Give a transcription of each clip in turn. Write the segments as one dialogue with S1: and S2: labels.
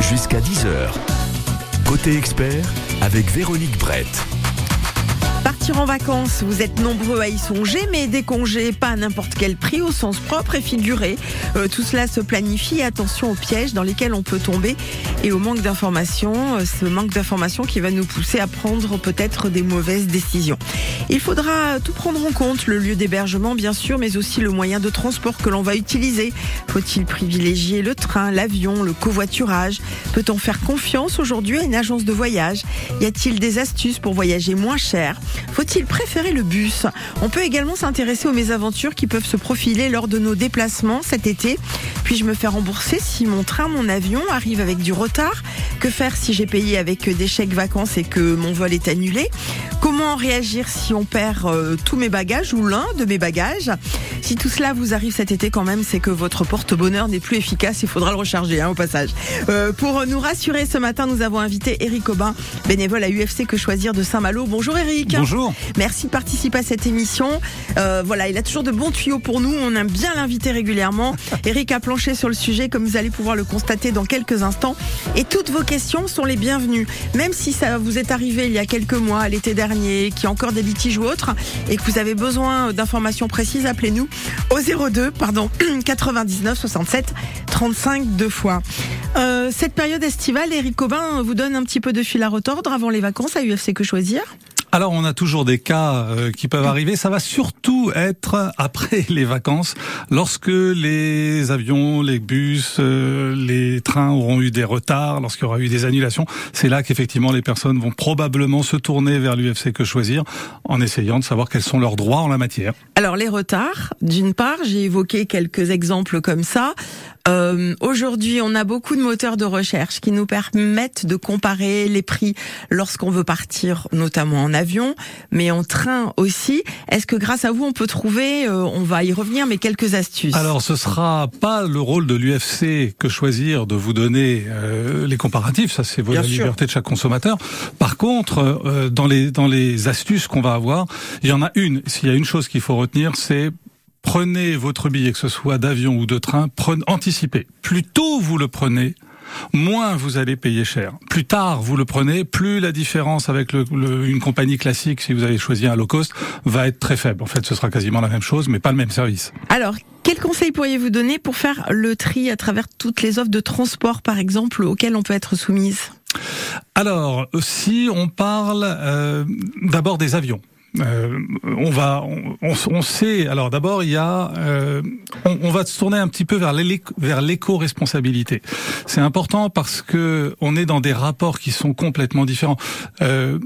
S1: Jusqu'à 10h. Côté expert avec Véronique Brett.
S2: En vacances, vous êtes nombreux à y songer, mais des congés pas à n'importe quel prix, au sens propre et figuré. Euh, tout cela se planifie. Attention aux pièges dans lesquels on peut tomber et au manque d'informations. Euh, ce manque d'informations qui va nous pousser à prendre peut-être des mauvaises décisions. Il faudra tout prendre en compte, le lieu d'hébergement bien sûr, mais aussi le moyen de transport que l'on va utiliser. Faut-il privilégier le train, l'avion, le covoiturage? Peut-on faire confiance aujourd'hui à une agence de voyage? Y a-t-il des astuces pour voyager moins cher? Faut-il préférer le bus On peut également s'intéresser aux mésaventures qui peuvent se profiler lors de nos déplacements cet été. Puis-je me faire rembourser si mon train, mon avion arrive avec du retard? Que faire si j'ai payé avec des chèques vacances et que mon vol est annulé? Comment réagir si on perd euh, tous mes bagages ou l'un de mes bagages Si tout cela vous arrive cet été quand même, c'est que votre porte-bonheur n'est plus efficace, il faudra le recharger hein, au passage. Euh, pour nous rassurer ce matin, nous avons invité Eric Aubin, bénévole à UFC Que Choisir de Saint-Malo. Bonjour Eric.
S3: Bonjour.
S2: Merci de participer à cette émission. Euh, voilà, il a toujours de bons tuyaux pour nous, on aime bien l'inviter régulièrement. Eric a planché sur le sujet, comme vous allez pouvoir le constater dans quelques instants. Et toutes vos questions sont les bienvenues, même si ça vous est arrivé il y a quelques mois, l'été dernier dernier, qui a encore des litiges ou autres, et que vous avez besoin d'informations précises, appelez-nous au 02 pardon 99 67 35 deux fois. Euh, cette période estivale, Eric Cobin vous donne un petit peu de fil à retordre avant les vacances à UFC Que Choisir
S3: alors on a toujours des cas euh, qui peuvent arriver. Ça va surtout être après les vacances, lorsque les avions, les bus, euh, les trains auront eu des retards, lorsqu'il y aura eu des annulations. C'est là qu'effectivement les personnes vont probablement se tourner vers l'UFC que choisir, en essayant de savoir quels sont leurs droits en la matière.
S2: Alors les retards, d'une part, j'ai évoqué quelques exemples comme ça. Euh, Aujourd'hui, on a beaucoup de moteurs de recherche qui nous permettent de comparer les prix lorsqu'on veut partir, notamment en avion, mais en train aussi. Est-ce que grâce à vous, on peut trouver, euh, on va y revenir, mais quelques astuces?
S3: Alors, ce sera pas le rôle de l'UFC que choisir de vous donner euh, les comparatifs. Ça, c'est la liberté de chaque consommateur. Par contre, euh, dans les dans les astuces qu'on va avoir, il y en a une. S'il y a une chose qu'il faut retenir, c'est prenez votre billet, que ce soit d'avion ou de train, prenez, anticipez. Plus tôt vous le prenez, moins vous allez payer cher. Plus tard vous le prenez, plus la différence avec le, une compagnie classique, si vous avez choisi un low cost, va être très faible. En fait, ce sera quasiment la même chose, mais pas le même service.
S2: Alors, quel conseil pourriez-vous donner pour faire le tri à travers toutes les offres de transport, par exemple, auxquelles on peut être soumise?
S3: Alors, si on parle euh, d'abord des avions, euh, on va, on, sait. Alors d'abord, il y a, euh, on, va se tourner un petit peu vers l'éco-responsabilité. C'est important parce que on est dans des rapports qui sont complètement différents. Euh,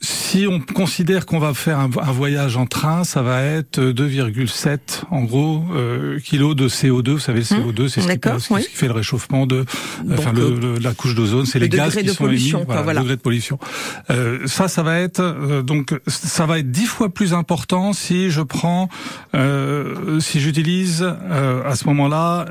S3: si on considère qu'on va faire un, voyage en train, ça va être 2,7 en gros euh, kilos de CO2. Vous savez, le CO2, c'est ce, qui fait le réchauffement de, enfin le, la couche d'ozone, c'est les gaz qui sont émis, voilà, le degré de pollution. Euh, ça, ça va être euh, donc ça va être dix fois plus important si je prends, euh, si j'utilise euh, à ce moment-là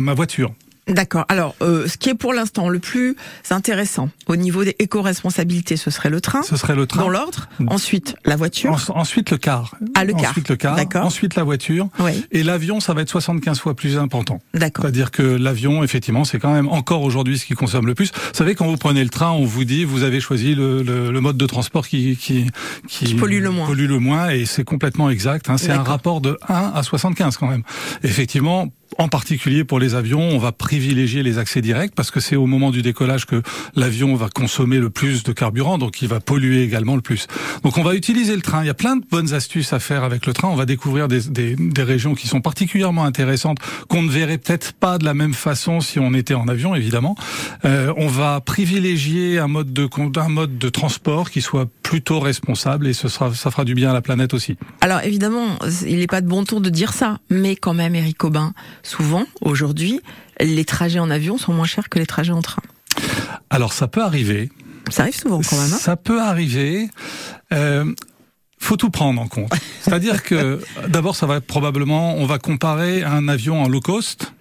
S3: ma voiture.
S2: D'accord. Alors, euh, ce qui est pour l'instant le plus intéressant au niveau des éco-responsabilités, ce serait le train.
S3: Ce serait le train.
S2: Dans l'ordre. Ensuite, la voiture.
S3: ensuite, le car.
S2: Ah, le car.
S3: Ensuite, le car. D'accord. Ensuite, la voiture.
S2: Oui.
S3: Et l'avion, ça va être 75 fois plus important.
S2: D'accord.
S3: C'est-à-dire que l'avion, effectivement, c'est quand même encore aujourd'hui ce qui consomme le plus. Vous savez, quand vous prenez le train, on vous dit, vous avez choisi le, le, mode de transport qui, qui,
S2: qui, pollue le moins.
S3: Pollue le moins, et c'est complètement exact. Hein. C'est un rapport de 1 à 75 quand même. Effectivement, en particulier pour les avions, on va privilégier les accès directs parce que c'est au moment du décollage que l'avion va consommer le plus de carburant, donc il va polluer également le plus. Donc on va utiliser le train. Il y a plein de bonnes astuces à faire avec le train. On va découvrir des, des, des régions qui sont particulièrement intéressantes, qu'on ne verrait peut-être pas de la même façon si on était en avion, évidemment. Euh, on va privilégier un mode de un mode de transport qui soit plutôt responsable et ce sera ça fera du bien à la planète aussi.
S2: Alors évidemment, il n'est pas de bon tour de dire ça, mais quand même, Eric Aubin, souvent, aujourd'hui, les trajets en avion sont moins chers que les trajets en train.
S3: Alors ça peut arriver.
S2: Ça arrive souvent quand même. Hein
S3: ça peut arriver. Euh, faut tout prendre en compte. C'est-à-dire que d'abord, ça va être probablement, on va comparer un avion en low cost,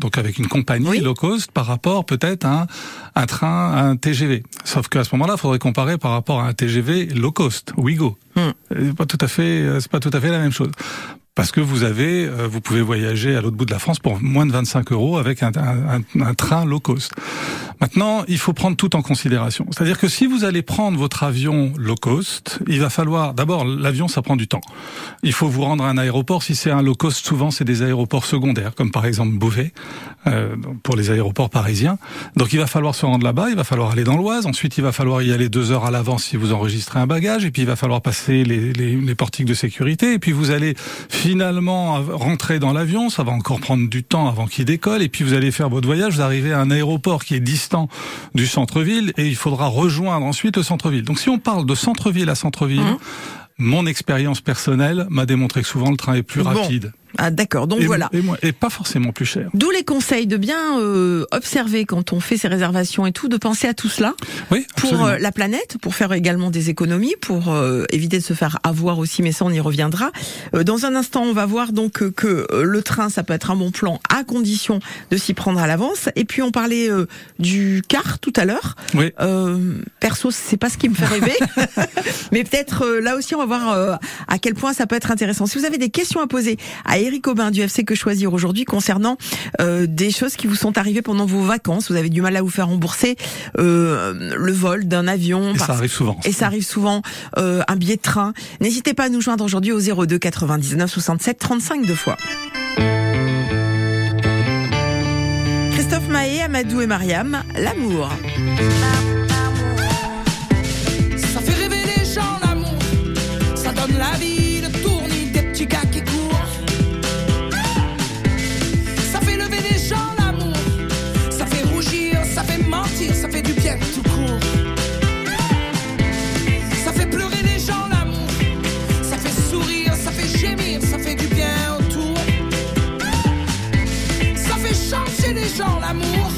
S3: donc avec une compagnie low cost, par rapport peut-être à un, train, un TGV. Sauf qu'à ce moment-là, il faudrait comparer par rapprapport à un TGV low cost, Ouigo. Hmm. C'est pas tout à fait, c'est pas tout à fait la même chose. Parce que vous avez, euh, vous pouvez voyager à l'autre bout de la France pour moins de 25 euros avec un, un, un, train low cost. Maintenant, il faut prendre tout en considération. C'est-à-dire que si vous allez prendre votre avion low cost, il va falloir d'abord l'avion, ça prend du temps. Il faut vous rendre à un aéroport. Si c'est un low cost, souvent c'est des aéroports secondaires, comme par exemple Beauvais euh, pour les aéroports parisiens. Donc il va falloir se rendre là-bas, il va falloir aller dans l'Oise. Ensuite, il va falloir y aller deux heures à l'avance si vous enregistrez un bagage, et puis il va falloir passer les, les, les portiques de sécurité, et puis vous allez finalement rentrer dans l'avion, ça va encore prendre du temps avant qu'il décolle, et puis vous allez faire votre voyage, vous arrivez à un aéroport qui est distant du centre-ville, et il faudra rejoindre ensuite le centre-ville. Donc si on parle de centre-ville à centre-ville, mmh. mon expérience personnelle m'a démontré que souvent le train est plus rapide.
S2: Ah d'accord, donc voilà.
S3: Et, pas forcément plus cher.
S2: D'où les conseils de bien euh, observer quand on fait ses réservations et tout, de penser à tout cela.
S3: Oui,
S2: pour euh, la planète, pour faire également des économies, pour euh, éviter de se faire avoir aussi, mais ça on y reviendra. dans un instant, on va voir donc que le train, ça peut être un bon plan à condition de s'y prendre à l'avance. Et puis on parlait du car tout à l'heure.
S3: Oui.
S2: perso, c'est pas ce qui me fait rêver, mais peut-être là aussi on va voir à quel point ça peut être intéressant. Si vous avez des questions à poser à Eric Aubin du FC Que Choisir aujourd'hui concernant euh, des choses qui vous sont arrivées pendant vos vacances. Vous avez du mal à vous faire rembourser euh, le vol d'un avion.
S3: Et ça arrive souvent.
S2: Et ça arrive souvent. Euh, un billet de train. N'hésitez pas à nous joindre aujourd'hui au 02 99 67 35 deux fois. Christophe Maé, Amadou et Mariam, l'amour.
S4: Gens l'amour,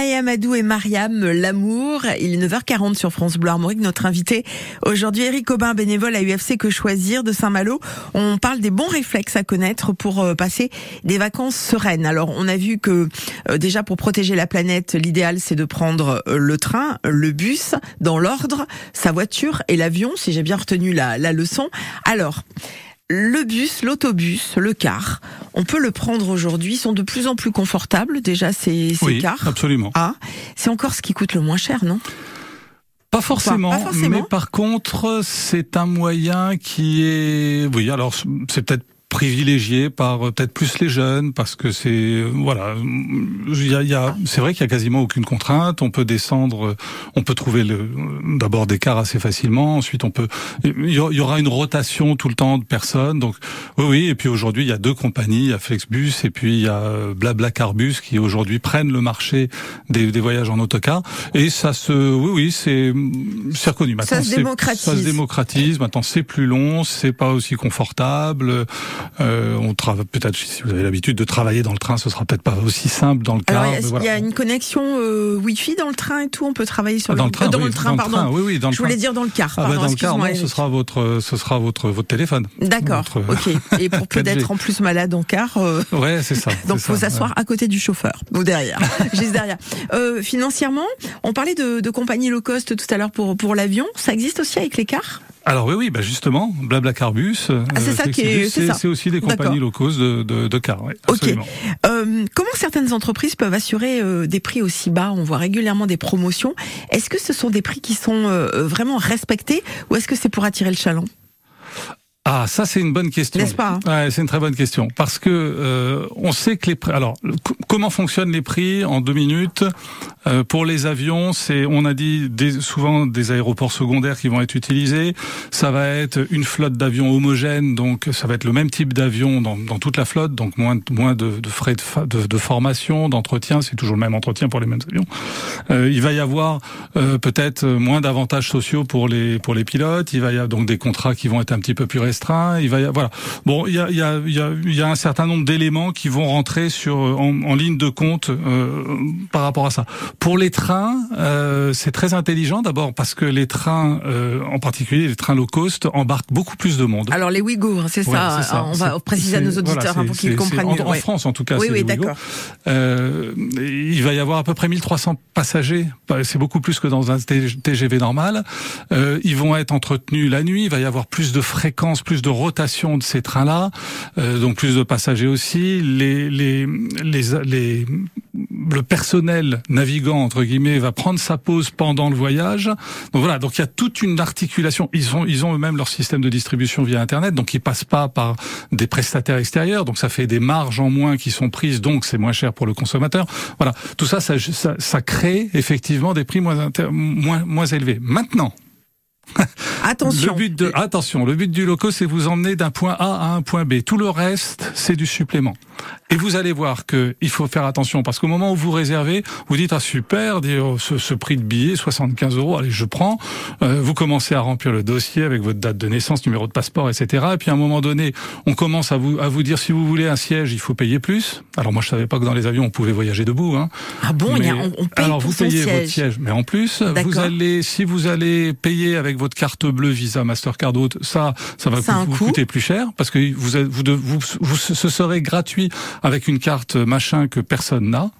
S2: Maë Amadou et Mariam, l'amour. Il est 9h40 sur France Bleu Armorique. Notre invité aujourd'hui, Eric Aubin, bénévole à UFC Que Choisir de Saint-Malo. On parle des bons réflexes à connaître pour euh, passer des vacances sereines. Alors, on a vu que euh, déjà pour protéger la planète, l'idéal c'est de prendre euh, le train, le bus, dans l'ordre, sa voiture et l'avion, si j'ai bien retenu la, la leçon. Alors, le bus, l'autobus, le car, on peut le prendre aujourd'hui, sont de plus en plus confortables déjà ces, ces
S3: oui,
S2: cars.
S3: absolument.
S2: Ah, c'est encore ce qui coûte le moins cher, non?
S3: Pas forcément,
S2: Pas forcément.
S3: mais par contre, c'est un moyen qui est, oui, alors c'est peut-être privilégié par euh, peut-être plus les jeunes parce que c'est euh, voilà, il y a, y a c'est vrai qu'il y a quasiment aucune contrainte. On peut descendre, euh, on peut trouver d'abord des cars assez facilement. Ensuite, on peut il y aura une rotation tout le temps de personnes. Donc oui, oui. Et puis aujourd'hui, il y a deux compagnies, il y a Flexbus et puis il y a Blabla-Carbus qui aujourd'hui prennent le marché des, des, voyages en autocar. Et ça se, oui, oui, c'est c'est reconnu. Maintenant,
S2: ça se démocratise.
S3: Ça se démocratise. Maintenant, c'est plus long, c'est pas aussi confortable. Euh, on travaille peut-être si vous avez l'habitude de travailler dans le train, ce sera peut-être pas aussi simple dans le car.
S2: il y, a une connexion euh, Wi-Fi dans le train et tout. On peut travailler sur
S3: ah, dans le, train.
S2: dans
S3: oui,
S2: le train,
S3: dans
S2: pardon.
S3: Oui, oui, dans le
S2: Je voulais dire dans le car.
S3: Ah,
S2: pardon,
S3: bah dans le car, non, ce sera votre, ce sera votre, votre téléphone.
S2: D'accord. Ok. Et pour peut-être en plus malade en car. Euh...
S3: Ouais, c'est ça.
S2: Donc faut s'asseoir ouais. à côté du chauffeur ou derrière, juste derrière. Euh, financièrement, on parlait de, de compagnie low cost tout à l'heure pour pour l'avion. Ça existe aussi avec les cars?
S3: Alors oui, oui, bah justement, Blabla-Carbus,
S2: ah, c'est ça qui est,
S3: c'est aussi des compagnies low cost de, de, de cars. Ouais,
S2: ok. Euh, comment certaines entreprises peuvent assurer euh, des prix aussi bas? On voit régulièrement des promotions. Est-ce que ce sont des prix qui sont euh, vraiment respectés ou est-ce que c'est pour attirer le chaland?
S3: Ah, ça c'est une bonne question.
S2: N'est-ce pas
S3: ouais, C'est une très bonne question parce que euh, on sait que les prix. Alors, comment fonctionnent les prix en deux minutes? Euh, Pour les avions, c'est on a dit des, souvent des aéroports secondaires qui vont être utilisés. Ça va être une flotte d'avions homogène, donc ça va être le même type d'avion dans, dans, toute la flotte, donc moins moins de, de frais de, de, de formation, d'entretien. C'est toujours le même entretien pour les mêmes avions. Euh, il va y avoir euh, peut-être moins d'avantages sociaux pour les pour les pilotes. Il va y avoir donc des contrats qui vont être un petit peu plus restreint. Il va y voilà. Bon, il y a, il y a, y a, y a un certain nombre d'éléments qui vont rentrer sur en, en ligne de compte euh, par rapport à ça. Pour les trains, euh, c'est très intelligent d'abord parce que les trains, euh, en particulier les trains low cost, embarquent beaucoup plus de monde.
S2: Alors les Ouïghours, c'est ouais, ça, ça. On va préciser à nos auditeurs
S3: voilà,
S2: hein, pour qu'ils comprennent
S3: en,
S2: mieux.
S3: En France, en tout cas.
S2: Oui, oui, d'accord.
S3: Euh, il va y avoir à peu près 1300 passagers. C'est beaucoup plus que dans un TGV normal. Euh, ils vont être entretenus la nuit. Il va y avoir plus de fréquences, plus de rotation de ces trains-là, euh, donc plus de passagers aussi. Les, les, les, les, le personnel navigant entre guillemets va prendre sa pause pendant le voyage. Donc voilà, donc il y a toute une articulation. Ils ont ils ont eux-mêmes leur système de distribution via internet, donc ils passent pas par des prestataires extérieurs. Donc ça fait des marges en moins qui sont prises, donc c'est moins cher pour le consommateur. Voilà, tout ça ça, ça, ça crée effectivement des prix moins moins moins élevés. Maintenant.
S2: Attention.
S3: Le but de, attention, le but du loco, c'est vous emmener d'un point A à un point B. Tout le reste, c'est du supplément. Et vous allez voir que il faut faire attention parce qu'au moment où vous réservez, vous dites ah super, ce, ce prix de billet 75 euros, allez je prends. Euh, vous commencez à remplir le dossier avec votre date de naissance, numéro de passeport, etc. Et puis à un moment donné, on commence à vous à vous dire si vous voulez un siège, il faut payer plus. Alors moi je savais pas que dans les avions on pouvait voyager debout. Hein.
S2: Ah bon,
S3: mais,
S2: a, on, on paye
S3: alors
S2: pour
S3: vous payez
S2: siège.
S3: votre siège, mais en plus vous allez si vous allez payer avec votre carte bleue Visa, Mastercard, autre, ça ça va
S2: Ça
S3: vous, vous coûter plus cher parce que vous vous, vous, vous ce serait gratuit avec une carte machin que personne n'a.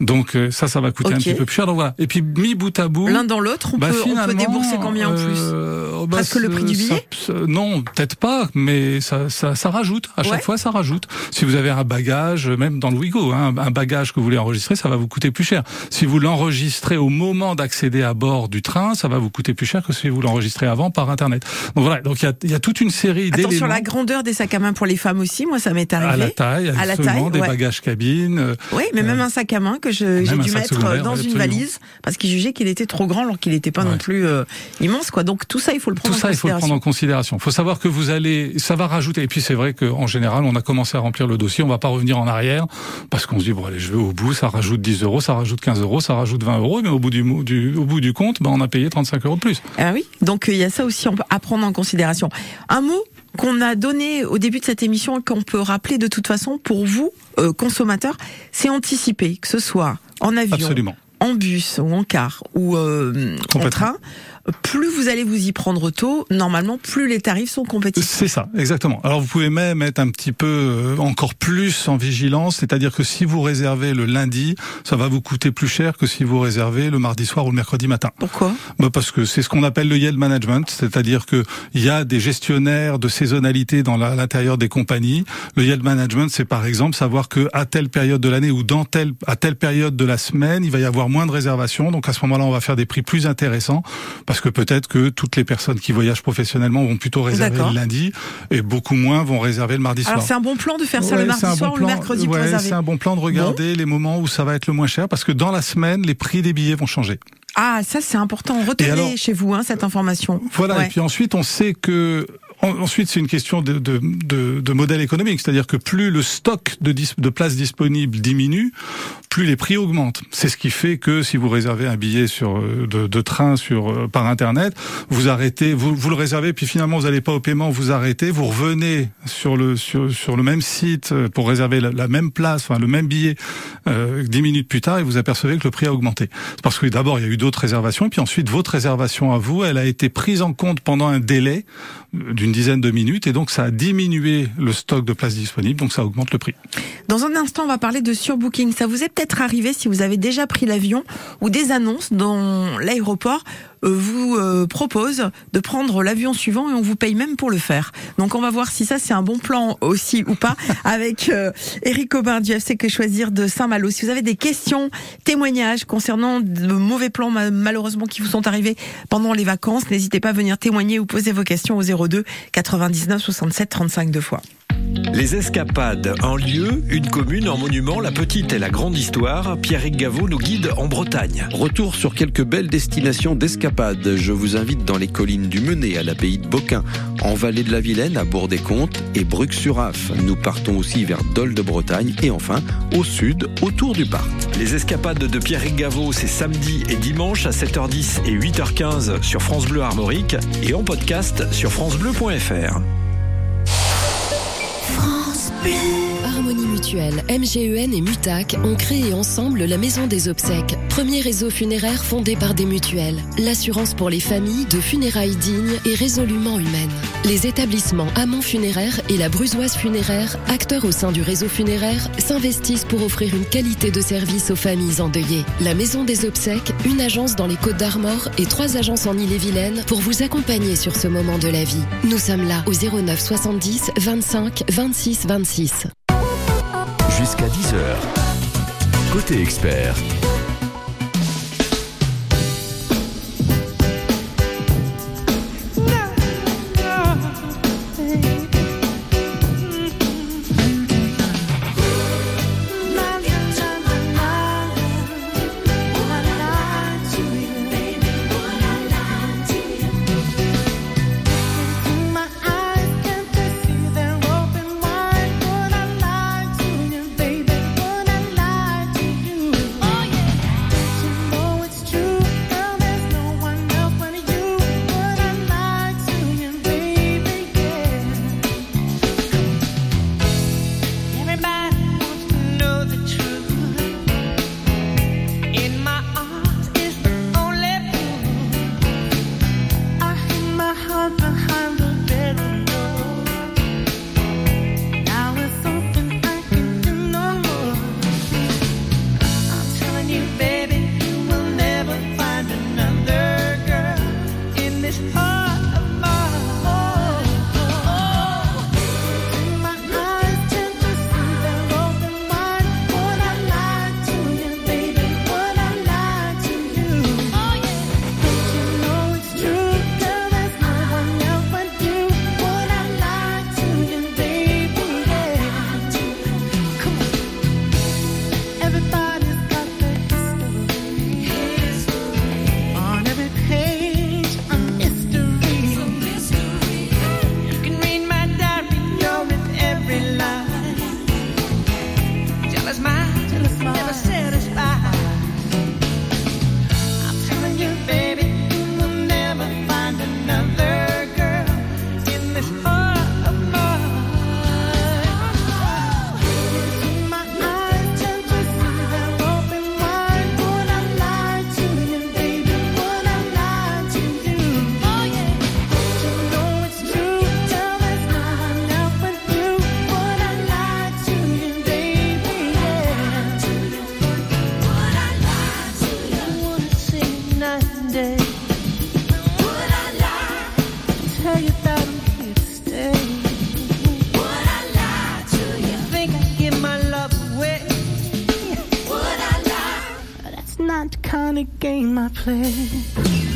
S3: Donc ça, ça va coûter un petit peu plus cher. Donc voilà. Et puis mis bout à bout,
S2: L'un dans l'autre, on,
S3: bah,
S2: peut, on peut débourser combien en plus
S3: euh, bah,
S2: Presque le prix du billet
S3: ça- Non, peut-être pas, mais ça, ça, ça rajoute. À chaque fois, ça rajoute. Si vous avez un bagage, même dans le Wigo, hein, un bagage que vous voulez enregistrer, ça va vous coûter plus cher. Si vous l'enregistrez au moment d'accéder à bord du train, ça va vous coûter plus cher que si vous l'enregistrez avant par Internet. Donc voilà. Donc il y a, y a toute une série
S2: Attention,
S3: d'éléments.
S2: la grandeur des sacs à main pour les femmes aussi, moi ça m'est arrivé.
S3: à la taille,
S2: À la taille,
S3: des
S2: ouais.
S3: bagages cabine. euh,
S2: Oui, mais même un sac à main que je- j'ai dû mettre dans une valise parce qu'il jugeait qu'il était trop grand alors qu'il n'était pas non plus euh, immense quoi. Donc tout ça il faut le
S3: Tout
S2: prendre
S3: ça,
S2: en
S3: il faut le prendre en considération. Il faut savoir que vous allez, ça va rajouter. Et puis c'est vrai qu'en général, on a commencé à remplir le dossier. On va pas revenir en arrière parce qu'on se dit bon allez, je vais au bout. Ça rajoute 10 euros, ça rajoute 15 euros, ça rajoute 20 euros. Mais au bout du, du au bout du compte, ben on a payé 35 euros de plus.
S2: Ah oui, donc euh, il y a ça aussi à prendre en considération. Un mot qu'on a donné au début de cette émission et qu'on peut rappeler de toute façon pour vous, euh, consommateurs, c'est anticiper, que ce soit en avion,
S3: Absolument.
S2: en bus ou en car ou euh, en train. Plus vous allez vous y prendre tôt, normalement, plus les tarifs sont compétitifs.
S3: C'est ça, exactement. Alors vous pouvez même être un petit peu euh, encore plus en vigilance, c'est-à-dire que si vous réservez le lundi, ça va vous coûter plus cher que si vous réservez le mardi soir ou le mercredi matin.
S2: Pourquoi?
S3: Bah parce que c'est ce qu'on appelle le yield management, c'est-à-dire que il y a des gestionnaires de saisonnalité dans l'intérieur des compagnies. Le yield management, c'est par exemple savoir que à telle période de l'année ou dans telle à telle période de la semaine, il va y avoir moins de réservations. Donc à ce moment-là, on va faire des prix plus intéressants parce parce que peut-être que toutes les personnes qui voyagent professionnellement vont plutôt réserver le lundi et beaucoup moins vont réserver le mardi soir.
S2: Alors c'est un bon plan de faire ça le mardi soir ou le mercredi
S3: pour C'est un bon plan de regarder les moments où ça va être le moins cher parce que dans la semaine, les prix des billets vont changer.
S2: Ah, ça c'est important. Retenez chez vous hein, cette information.
S3: Voilà. Et puis ensuite, on sait que Ensuite, c'est une question de, de, de, de modèle économique, c'est-à-dire que plus le stock de, de places disponibles diminue, plus les prix augmentent. C'est ce qui fait que si vous réservez un billet sur euh, de, de train sur euh, par internet, vous arrêtez, vous, vous le réservez, puis finalement vous n'allez pas au paiement, vous arrêtez, vous revenez sur le sur, sur le même site euh, pour réserver la, même place, enfin le même billet dix minutes plus tard, et vous apercevez que le prix a augmenté. Parce que d'abord il y a eu d'autres réservations, puis ensuite votre réservation à vous, elle a été prise en compte pendant un délai d'une dizaine de minutes et donc ça a diminué le stock de places disponibles, donc ça augmente le prix.
S2: Dans un instant, on va parler de surbooking. Ça vous est peut-être arrivé si vous avez déjà pris l'avion ou des annonces dans l'aéroport vous euh, propose de prendre l'avion suivant et on vous paye même pour le faire. Donc on va voir si ça c'est un bon plan aussi ou pas avec euh, Eric Aubin du FC Que Choisir de Saint-Malo. Si vous avez des questions, témoignages concernant de mauvais plans malheureusement qui vous sont arrivés pendant les vacances, n'hésitez pas à venir témoigner ou poser vos questions au 02 99 67 35 deux fois.
S1: Les escapades en lieu, une commune en monument, la petite et la grande histoire, Pierrick Gaveau nous guide en Bretagne.
S5: Retour sur quelques belles destinations d'escapades. Je vous invite dans les collines du Menet à l'abbaye de Boquin, en vallée de la Vilaine à Bourg-des-Comtes et Bruc-sur-Af. Nous partons aussi vers Dole de Bretagne et enfin au sud autour du parc.
S1: Les escapades de Pierrick Gaveau, c'est samedi et dimanche à 7h10 et 8h15 sur France Bleu Armorique et en podcast sur francebleu.fr.
S6: 夫 Harmonie Mutuelle, MGEN et Mutac ont créé ensemble la Maison des Obsèques, premier réseau funéraire fondé par des mutuelles. L'assurance pour les familles de funérailles dignes et résolument humaines. Les établissements Amont Funéraire et la Brusoise Funéraire, acteurs au sein du réseau funéraire, s'investissent pour offrir une qualité de service aux familles endeuillées. La Maison des Obsèques, une agence dans les Côtes d'Armor et trois agences en Ille-et-Vilaine pour vous accompagner sur ce moment de la vie. Nous sommes là au 09 70 25 26 26
S1: jusqu'à 10h. Côté expert.
S2: kind of game I play.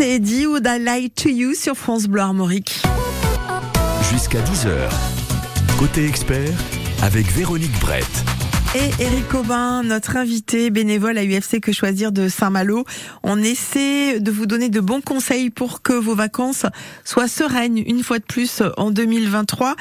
S2: Et Eddie Would I Lie to You sur France Bleu Armorique.
S7: Jusqu'à 10h. Côté expert, avec Véronique Brett.
S2: Et Eric Aubin, notre invité bénévole à UFC Que Choisir de Saint-Malo. On essaie de vous donner de bons conseils pour que vos vacances soient sereines une fois de plus en 2023.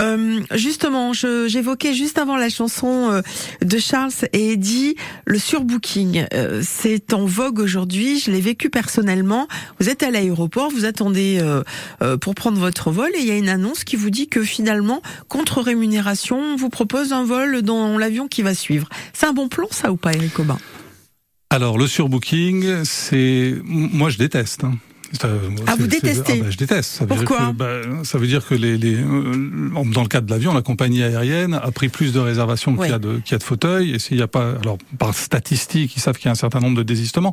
S2: Euh, justement, j'évoquais juste avant la chanson euh, de Charles et Eddie le surbooking. Euh, c'est en vogue aujourd'hui. Je l'ai vécu personnellement. Vous êtes à l'aéroport, vous attendez euh, pour prendre votre vol et il y a une annonce qui vous dit que finalement, contre rémunération, on vous propose un vol dans l'avion qui va suivre. C'est un bon plan, ça ou pas, Eric Aubin?
S3: Alors le surbooking, c'est moi je déteste. Hein.
S2: ah, vous détestez? ah,
S3: bah, Je déteste. Ça
S2: Pourquoi?
S3: bah, Ça veut dire que les, les, euh, dans le cadre de l'avion, la compagnie aérienne a pris plus de réservations qu'il y a de, qu'il y a de fauteuils. Et s'il n'y a pas, alors par statistique, ils savent qu'il y a un certain nombre de désistements.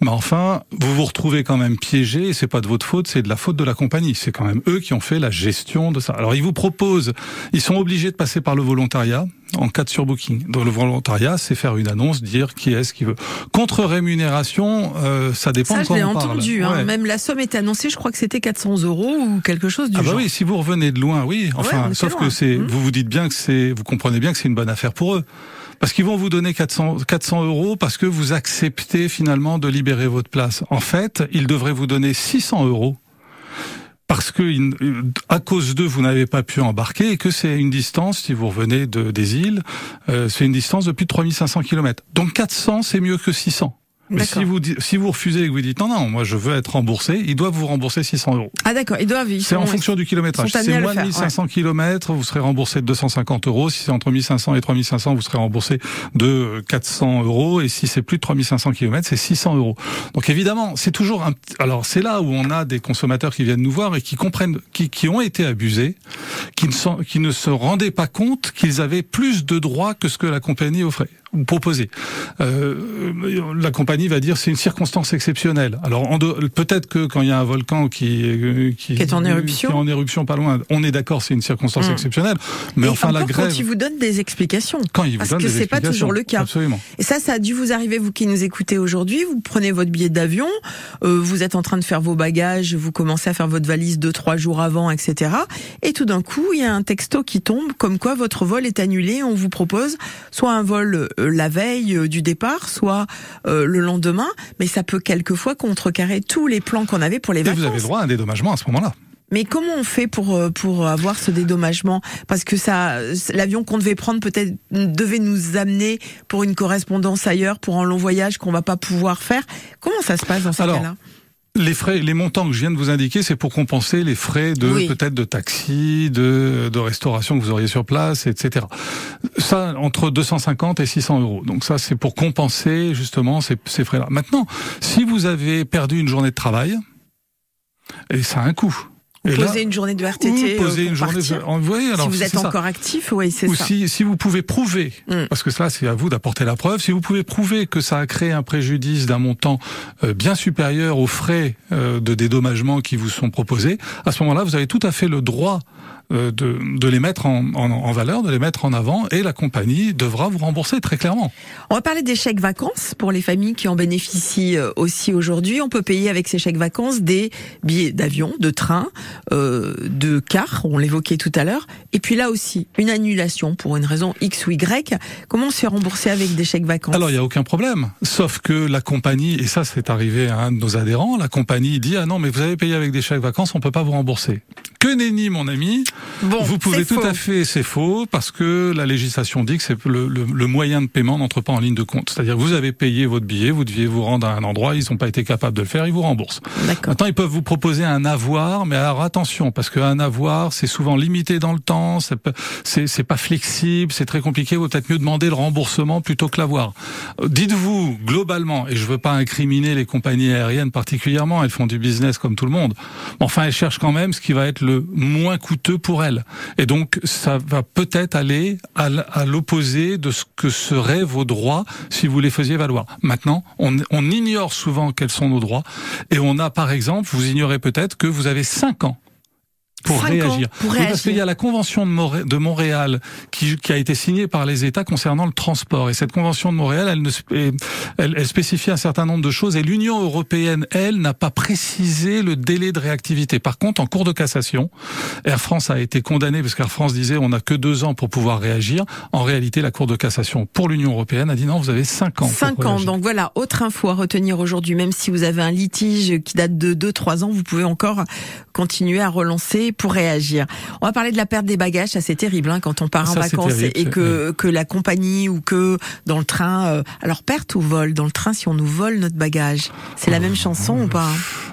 S3: Mais enfin, vous vous retrouvez quand même piégé. C'est pas de votre faute, c'est de la faute de la compagnie. C'est quand même eux qui ont fait la gestion de ça. Alors ils vous proposent, ils sont obligés de passer par le volontariat en cas de surbooking. Dans le volontariat, c'est faire une annonce, dire qui est-ce qui veut. Contre rémunération, euh, ça dépend.
S2: Ça, je l'ai entendu. Hein. Même la somme est annoncée. Je crois que c'était 400 euros ou quelque chose du
S3: ah
S2: bah
S3: oui, si vous revenez de loin, oui. Enfin, sauf que c'est, mmh. vous vous dites bien que c'est, vous comprenez bien que c'est une bonne affaire pour eux. Parce qu'ils vont vous donner 400, 400 euros parce que vous acceptez finalement de libérer votre place. En fait, ils devraient vous donner 600 euros que à cause d'eux vous n'avez pas pu embarquer et que c'est une distance si vous revenez de, des îles euh, c'est une distance de plus de 3500 km donc 400 c'est mieux que 600 mais si vous, si vous refusez et que vous dites non, non, moi je veux être remboursé, ils doivent vous rembourser 600 euros.
S2: Ah d'accord, ils doivent.
S3: C'est en fonction du kilométrage. Si c'est moins de 1500 km, vous serez remboursé de 250 euros. Si c'est entre 1500 et 3500, vous serez remboursé de 400 euros. Et si c'est plus de 3500 km, c'est 600 euros. Donc évidemment, c'est toujours un. Alors c'est là où on a des consommateurs qui viennent nous voir et qui comprennent, qui, qui ont été abusés, qui ne, sont, qui ne se rendaient pas compte qu'ils avaient plus de droits que ce que la compagnie offrait proposer. Euh, la compagnie va dire c'est une circonstance exceptionnelle. Alors peut-être que quand il y a un volcan qui,
S2: qui, est en éruption,
S3: qui est en éruption pas loin, on est d'accord, c'est une circonstance mmh. exceptionnelle. Mais enfin la grève.
S2: Quand ils vous donnent des explications.
S3: Quand ils vous
S2: Parce que c'est pas toujours le cas.
S3: Absolument.
S2: Et ça, ça a dû vous arriver vous qui nous écoutez aujourd'hui. Vous prenez votre billet d'avion, euh, vous êtes en train de faire vos bagages, vous commencez à faire votre valise deux trois jours avant, etc. Et tout d'un coup, il y a un texto qui tombe comme quoi votre vol est annulé. On vous propose soit un vol euh, la veille euh, du départ, soit euh, le lendemain, mais ça peut quelquefois contrecarrer tous les plans qu'on avait pour les
S3: Et
S2: vacances.
S3: Vous avez droit à un dédommagement à ce moment-là.
S2: Mais comment on fait pour pour avoir ce dédommagement? Parce que ça, l'avion qu'on devait prendre peut-être devait nous amener pour une correspondance ailleurs, pour un long voyage qu'on va pas pouvoir faire. Comment ça se passe dans ce cas-là?
S3: Les frais, les montants que je viens de vous indiquer, c'est pour compenser les frais de peut-être de taxi, de, de restauration que vous auriez sur place, etc. Ça, entre 250 et 600 euros. Donc ça, c'est pour compenser justement ces, ces frais-là. Maintenant, si vous avez perdu une journée de travail, et ça a un coût.
S2: Vous posez une journée de RTT. Euh,
S3: une journée.
S2: De... alors, si vous êtes encore actif, oui, c'est
S3: ça. Ou si, si vous pouvez prouver, mm. parce que cela c'est à vous d'apporter la preuve. Si vous pouvez prouver que ça a créé un préjudice d'un montant euh, bien supérieur aux frais euh, de dédommagement qui vous sont proposés, à ce moment-là, vous avez tout à fait le droit de, de, les mettre en, en, en, valeur, de les mettre en avant, et la compagnie devra vous rembourser très clairement.
S2: On va parler des chèques vacances pour les familles qui en bénéficient euh, aussi aujourd'hui. On peut payer avec ces chèques vacances des billets d'avion, de train, euh, de car, on l'évoquait tout à l'heure, et puis là aussi une annulation pour une raison X ou Y. Comment on se fait rembourser avec des chèques vacances?
S3: Alors il y a aucun problème, sauf que la compagnie, et ça c'est arrivé à un de nos adhérents, la compagnie dit ah non mais vous avez payé avec des chèques vacances, on peut pas vous rembourser. Que nenni mon ami,
S2: Bon,
S3: vous pouvez tout à fait, c'est faux, parce que la législation dit que c'est le, le, le, moyen de paiement n'entre pas en ligne de compte. C'est-à-dire vous avez payé votre billet, vous deviez vous rendre à un endroit, ils n'ont pas été capables de le faire, ils vous remboursent. Maintenant, ils peuvent vous proposer un avoir, mais alors attention, parce qu'un avoir, c'est souvent limité dans le temps, c'est pas flexible, c'est très compliqué, vous peut-être mieux demander le remboursement plutôt que l'avoir. Dites-vous, globalement, et je veux pas incriminer les compagnies aériennes particulièrement, elles font du business comme tout le monde, enfin elles cherchent quand même ce qui va être le moins coûteux pour elles. Et donc, ça va peut-être aller à l'opposé de ce que seraient vos droits si vous les faisiez valoir. Maintenant, on, on ignore souvent quels sont nos droits. Et on a, par exemple, vous ignorez peut-être que vous avez 5 ans pour
S2: Cinq
S3: réagir.
S2: pour
S3: Oui,
S2: réagir.
S3: parce qu'il y a la convention de, Moré- de Montréal qui, qui a été signée par les États concernant le transport. Et cette convention de Montréal, elle, ne, elle, elle spécifie un certain nombre de choses. Et l'Union européenne, elle, n'a pas précisé le délai de réactivité. Par contre, en cours de cassation, Air France a été condamnée parce qu'Air France disait on n'a que deux ans pour pouvoir réagir. En réalité, la Cour de cassation pour l'Union européenne a dit non, vous avez cinq ans. pour
S2: 5 ans.
S3: réagir.
S2: Donc voilà, autre info à retenir aujourd'hui. Même si vous avez un litige qui date de 2-3 ans, vous pouvez encore continuer à relancer pour réagir. On va parler de la perte des bagages. Ça, c'est terrible hein, quand on part en
S3: Ça,
S2: vacances
S3: terrible,
S2: et que, que la compagnie ou que dans le train. euh, alors, perte ou vol Dans le train, si on nous vole notre bagage, c'est la même chanson ou pas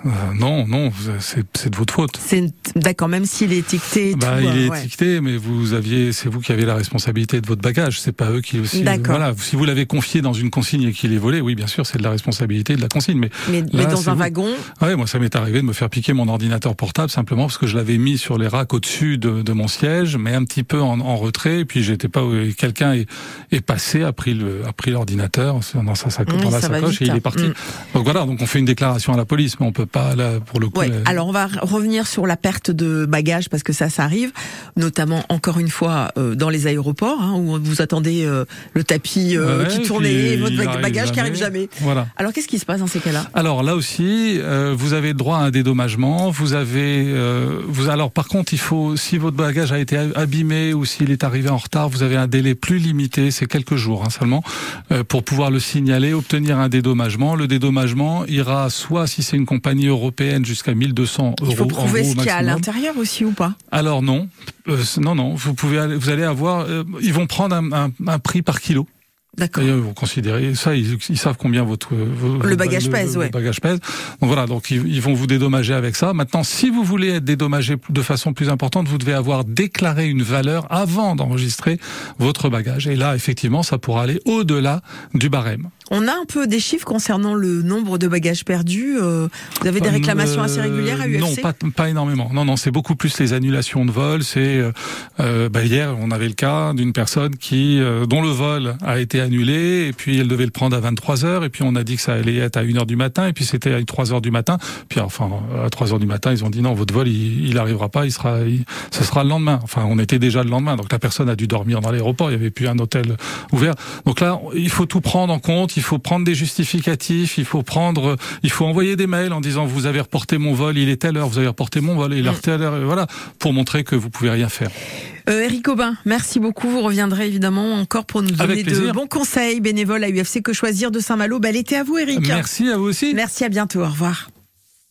S3: Euh, non, non, c'est de votre faute.
S2: C'est d'accord, même s'il est étiqueté. et
S3: Bah,
S2: tout,
S3: il est
S2: ouais.
S3: étiqueté, mais vous aviez, c'est vous qui avez la responsabilité de votre bagage. C'est pas eux qui aussi. Voilà, si vous l'avez confié dans une consigne et qu'il est volé, oui, bien sûr, c'est de la responsabilité de la consigne. Mais
S2: Mais, dans un
S3: vous.
S2: wagon,
S3: ouais, moi, ça m'est arrivé de me faire piquer mon ordinateur portable simplement parce que je l'avais mis sur les racks au-dessus de, de mon siège, mais un petit peu en, en retrait. Et puis j'étais pas. et Quelqu'un est, est passé, a pris le, a pris l'ordinateur dans sa sacoche,
S2: Oui,
S3: dans la sacoche
S2: vite,
S3: et il
S2: hein.
S3: est parti.
S2: Mm.
S3: Donc voilà, donc on fait une déclaration à la police, mais on peut pas là pour le coup.
S2: Ouais.
S3: la-
S2: Alors on va revenir sur la perte de bagages parce que ça, ça arrive, notamment encore une fois euh, dans les aéroports hein, où vous attendez euh, le tapis euh,
S3: Ouais,
S2: qui tournait et votre bagage qui arrive jamais.
S3: Voilà.
S2: Alors qu'est-ce qui se passe dans ces cas-là?
S3: Alors là aussi, euh, vous avez droit à un dédommagement. Vous avez, euh, vous alors par contre, il faut si votre bagage a été abîmé ou s'il est arrivé en retard, vous avez un délai plus limité, c'est quelques jours hein, seulement, euh, pour pouvoir le signaler, obtenir un dédommagement. Le dédommagement ira soit si c'est une compagnie européenne jusqu'à 1200 euros.
S2: Il faut prouver ce qu'il y a à l'intérieur aussi ou pas?
S3: Alors non, Euh, non, non. Vous pouvez, aller- vous allez avoir, euh, ils vont prendre un, un- un prix par kilo.
S2: D'accord.
S3: D'ailleurs, ils vont considérer ça, ils, ils savent combien votre, vo-
S2: Le bagage
S3: le-
S2: pèse,
S3: le
S2: ouais.
S3: bagage pèse. Donc voilà, donc ils, ils vont vous dédommager avec ça. Maintenant, si vous voulez être dédommagé de façon plus importante, vous devez avoir déclaré une valeur avant d'enregistrer votre bagage. Et là, effectivement, ça pourra aller au-delà du barème.
S2: On a un peu des chiffres concernant le nombre de bagages perdus. euh, vous avez des réclamations
S3: Euh,
S2: assez régulières à UFC
S3: Non, pas, pas énormément. Non, non, c'est beaucoup plus les annulations de vol. C'est euh, euh, bah, hier, on avait le cas d'une personne qui euh, dont le vol a été annulé et puis elle devait le prendre à 23 heures et puis on a dit que ça allait être à 1 heure du matin et puis c'était à 3 heures du matin. Puis enfin à 3 heures du matin, ils ont dit non, votre vol il, il arrivera pas, il sera, il- ce sera le lendemain. Enfin, on était déjà le lendemain, donc la personne a dû dormir dans l'aéroport. Il y avait plus un hôtel ouvert. Donc là, il faut tout prendre en compte. Il faut prendre des justificatifs. Il faut prendre, il faut envoyer des mails en disant vous avez reporté mon vol, il est telle heure, vous avez reporté mon vol, il est telle heure, voilà, pour montrer que vous pouvez rien faire.
S2: Euh, Eric Aubin, merci beaucoup. Vous reviendrez évidemment encore pour nous donner de bons conseils bénévoles à UFC Que Choisir de Saint-Malo? Bel été à vous, Eric.
S3: Merci à vous aussi.
S2: Merci, à bientôt. Au revoir.